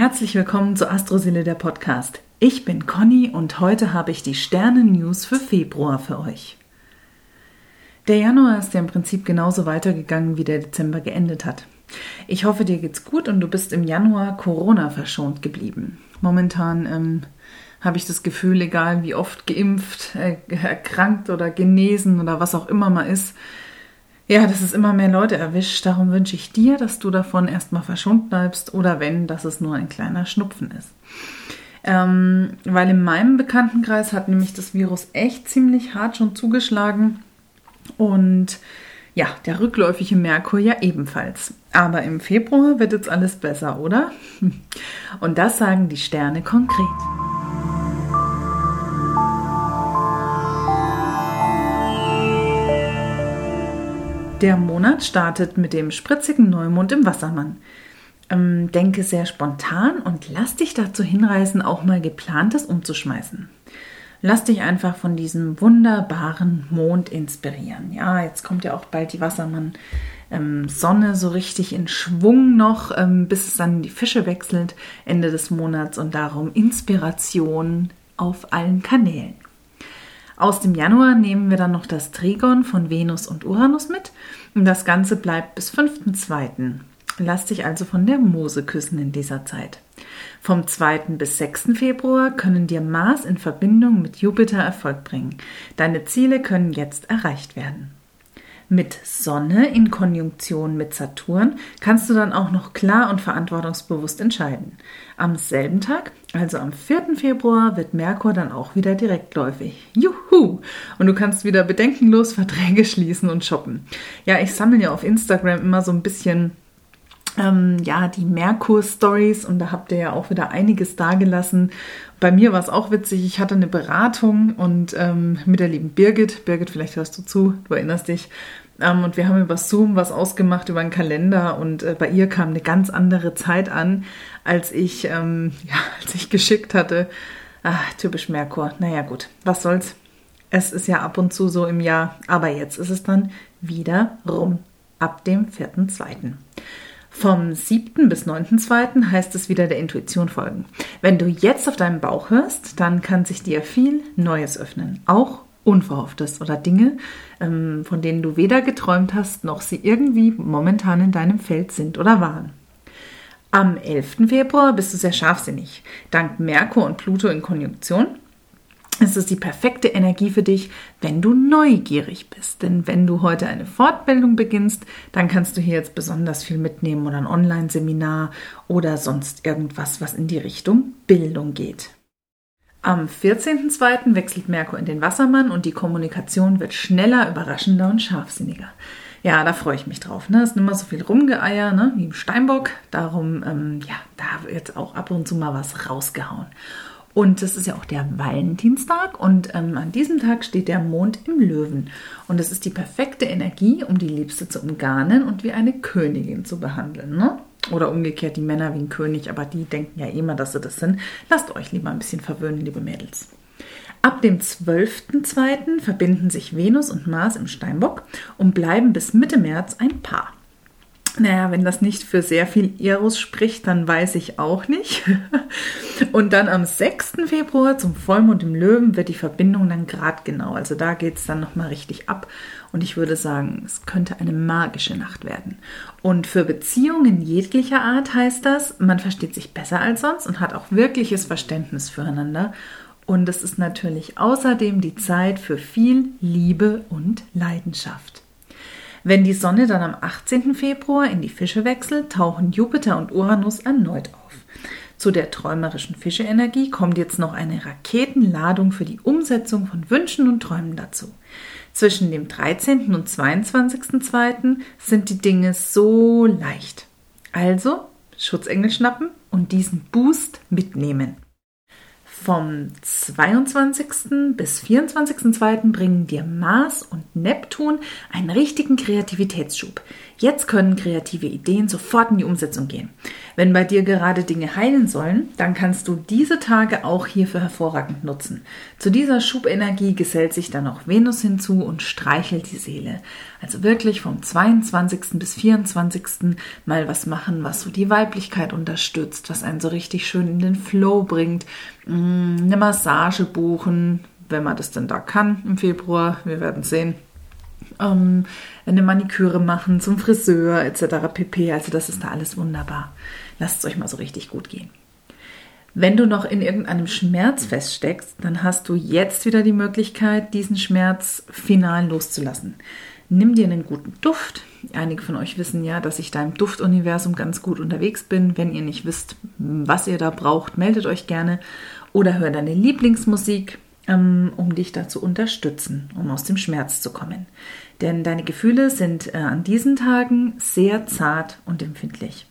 Herzlich willkommen zu Astroseele der Podcast. Ich bin Conny und heute habe ich die Sternen-News für Februar für euch. Der Januar ist ja im Prinzip genauso weitergegangen, wie der Dezember geendet hat. Ich hoffe, dir geht's gut und du bist im Januar Corona verschont geblieben. Momentan ähm, habe ich das Gefühl, egal wie oft geimpft, äh, erkrankt oder genesen oder was auch immer man ist, ja, dass es immer mehr Leute erwischt. Darum wünsche ich dir, dass du davon erstmal verschont bleibst oder wenn, dass es nur ein kleiner Schnupfen ist. Ähm, weil in meinem Bekanntenkreis hat nämlich das Virus echt ziemlich hart schon zugeschlagen und ja, der rückläufige Merkur ja ebenfalls. Aber im Februar wird jetzt alles besser, oder? Und das sagen die Sterne konkret. Der Monat startet mit dem spritzigen Neumond im Wassermann. Ähm, denke sehr spontan und lass dich dazu hinreißen, auch mal geplantes umzuschmeißen. Lass dich einfach von diesem wunderbaren Mond inspirieren. Ja, jetzt kommt ja auch bald die Wassermann ähm, so richtig in Schwung noch, ähm, bis es dann die Fische wechselt Ende des Monats und darum Inspiration auf allen Kanälen. Aus dem Januar nehmen wir dann noch das Trigon von Venus und Uranus mit und das Ganze bleibt bis 5.2. Lass dich also von der Mose küssen in dieser Zeit. Vom 2. bis 6. Februar können dir Mars in Verbindung mit Jupiter Erfolg bringen. Deine Ziele können jetzt erreicht werden. Mit Sonne in Konjunktion mit Saturn kannst du dann auch noch klar und verantwortungsbewusst entscheiden. Am selben Tag, also am 4. Februar, wird Merkur dann auch wieder direktläufig. Juhu! Und du kannst wieder bedenkenlos Verträge schließen und shoppen. Ja, ich sammle ja auf Instagram immer so ein bisschen ähm, ja, die Merkur-Stories und da habt ihr ja auch wieder einiges dagelassen. Bei mir war es auch witzig, ich hatte eine Beratung und ähm, mit der lieben Birgit, Birgit, vielleicht hörst du zu, du erinnerst dich, ähm, und wir haben über Zoom was ausgemacht, über einen Kalender und äh, bei ihr kam eine ganz andere Zeit an, als ich, ähm, ja, als ich geschickt hatte. Ach, typisch Merkur. Naja, gut, was soll's. Es ist ja ab und zu so im Jahr, aber jetzt ist es dann wieder rum. Ab dem 4.2. Vom 7. bis 9.2. heißt es wieder der Intuition folgen. Wenn du jetzt auf deinen Bauch hörst, dann kann sich dir viel Neues öffnen. Auch Unverhofftes oder Dinge, ähm, von denen du weder geträumt hast, noch sie irgendwie momentan in deinem Feld sind oder waren. Am 11. Februar bist du sehr scharfsinnig. Dank Merkur und Pluto in Konjunktion es ist die perfekte Energie für dich, wenn du neugierig bist. Denn wenn du heute eine Fortbildung beginnst, dann kannst du hier jetzt besonders viel mitnehmen oder ein Online-Seminar oder sonst irgendwas, was in die Richtung Bildung geht. Am 14.02. wechselt Merkur in den Wassermann und die Kommunikation wird schneller, überraschender und scharfsinniger. Ja, da freue ich mich drauf. Ne? Es ist mehr so viel Rumgeeier, ne? wie im Steinbock. Darum, ähm, ja, da wird auch ab und zu mal was rausgehauen. Und das ist ja auch der Valentinstag und ähm, an diesem Tag steht der Mond im Löwen. Und es ist die perfekte Energie, um die Liebste zu umgarnen und wie eine Königin zu behandeln. Ne? Oder umgekehrt die Männer wie ein König, aber die denken ja immer, dass sie das sind. Lasst euch lieber ein bisschen verwöhnen, liebe Mädels. Ab dem 12.02. verbinden sich Venus und Mars im Steinbock und bleiben bis Mitte März ein Paar. Naja, wenn das nicht für sehr viel Eros spricht, dann weiß ich auch nicht. Und dann am 6. Februar zum Vollmond im Löwen wird die Verbindung dann gradgenau. Also da geht es dann nochmal richtig ab. Und ich würde sagen, es könnte eine magische Nacht werden. Und für Beziehungen jeglicher Art heißt das, man versteht sich besser als sonst und hat auch wirkliches Verständnis füreinander. Und es ist natürlich außerdem die Zeit für viel Liebe und Leidenschaft. Wenn die Sonne dann am 18. Februar in die Fische wechselt, tauchen Jupiter und Uranus erneut auf. Zu der träumerischen Fischeenergie kommt jetzt noch eine Raketenladung für die Umsetzung von Wünschen und Träumen dazu. Zwischen dem 13. und 22.2. sind die Dinge so leicht. Also Schutzengel schnappen und diesen Boost mitnehmen. Vom 22. bis 24.2. bringen dir Mars und Neptun einen richtigen Kreativitätsschub. Jetzt können kreative Ideen sofort in die Umsetzung gehen. Wenn bei dir gerade Dinge heilen sollen, dann kannst du diese Tage auch hierfür hervorragend nutzen. Zu dieser Schubenergie gesellt sich dann auch Venus hinzu und streichelt die Seele. Also wirklich vom 22. bis 24. mal was machen, was so die Weiblichkeit unterstützt, was einen so richtig schön in den Flow bringt. Mm, eine Massage buchen, wenn man das denn da kann im Februar. Wir werden sehen ähm, eine Maniküre machen, zum Friseur etc. pp. Also das ist da alles wunderbar. Lasst es euch mal so richtig gut gehen. Wenn du noch in irgendeinem Schmerz feststeckst, dann hast du jetzt wieder die Möglichkeit, diesen Schmerz final loszulassen. Nimm dir einen guten Duft. Einige von euch wissen ja, dass ich da im Duftuniversum ganz gut unterwegs bin. Wenn ihr nicht wisst, was ihr da braucht, meldet euch gerne oder hör deine Lieblingsmusik, um dich da zu unterstützen, um aus dem Schmerz zu kommen. Denn deine Gefühle sind äh, an diesen Tagen sehr zart und empfindlich.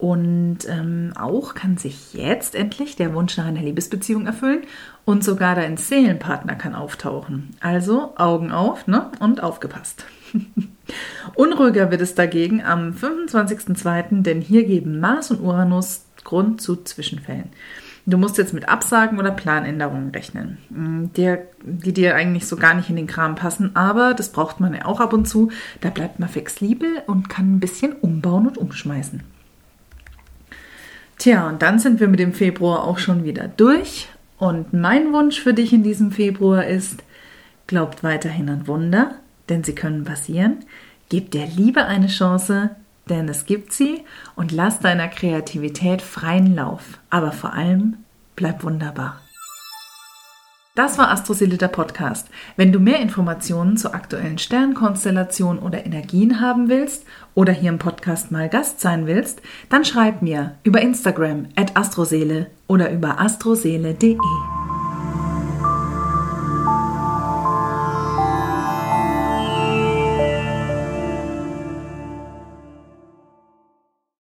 Und ähm, auch kann sich jetzt endlich der Wunsch nach einer Liebesbeziehung erfüllen und sogar dein Seelenpartner kann auftauchen. Also Augen auf ne? und aufgepasst. Unruhiger wird es dagegen am 25.02., denn hier geben Mars und Uranus Grund zu Zwischenfällen. Du musst jetzt mit Absagen oder Planänderungen rechnen, mm, die, dir eigentlich so gar nicht in den Kram passen, aber das braucht man ja auch ab und zu. Da bleibt man flexibel und kann ein bisschen umbauen und umschmeißen. Tja, und dann sind wir mit dem Februar auch schon wieder durch. Und mein Wunsch für dich in diesem Februar ist, glaubt weiterhin an Wunder, denn sie können passieren. Gebt der Liebe eine Chance, denn es gibt sie und lass deiner Kreativität freien Lauf. Aber vor allem bleib wunderbar. Das war Astroseele der Podcast. Wenn du mehr Informationen zur aktuellen Sternkonstellation oder Energien haben willst oder hier im Podcast mal Gast sein willst, dann schreib mir über Instagram at astroseele oder über astroseele.de.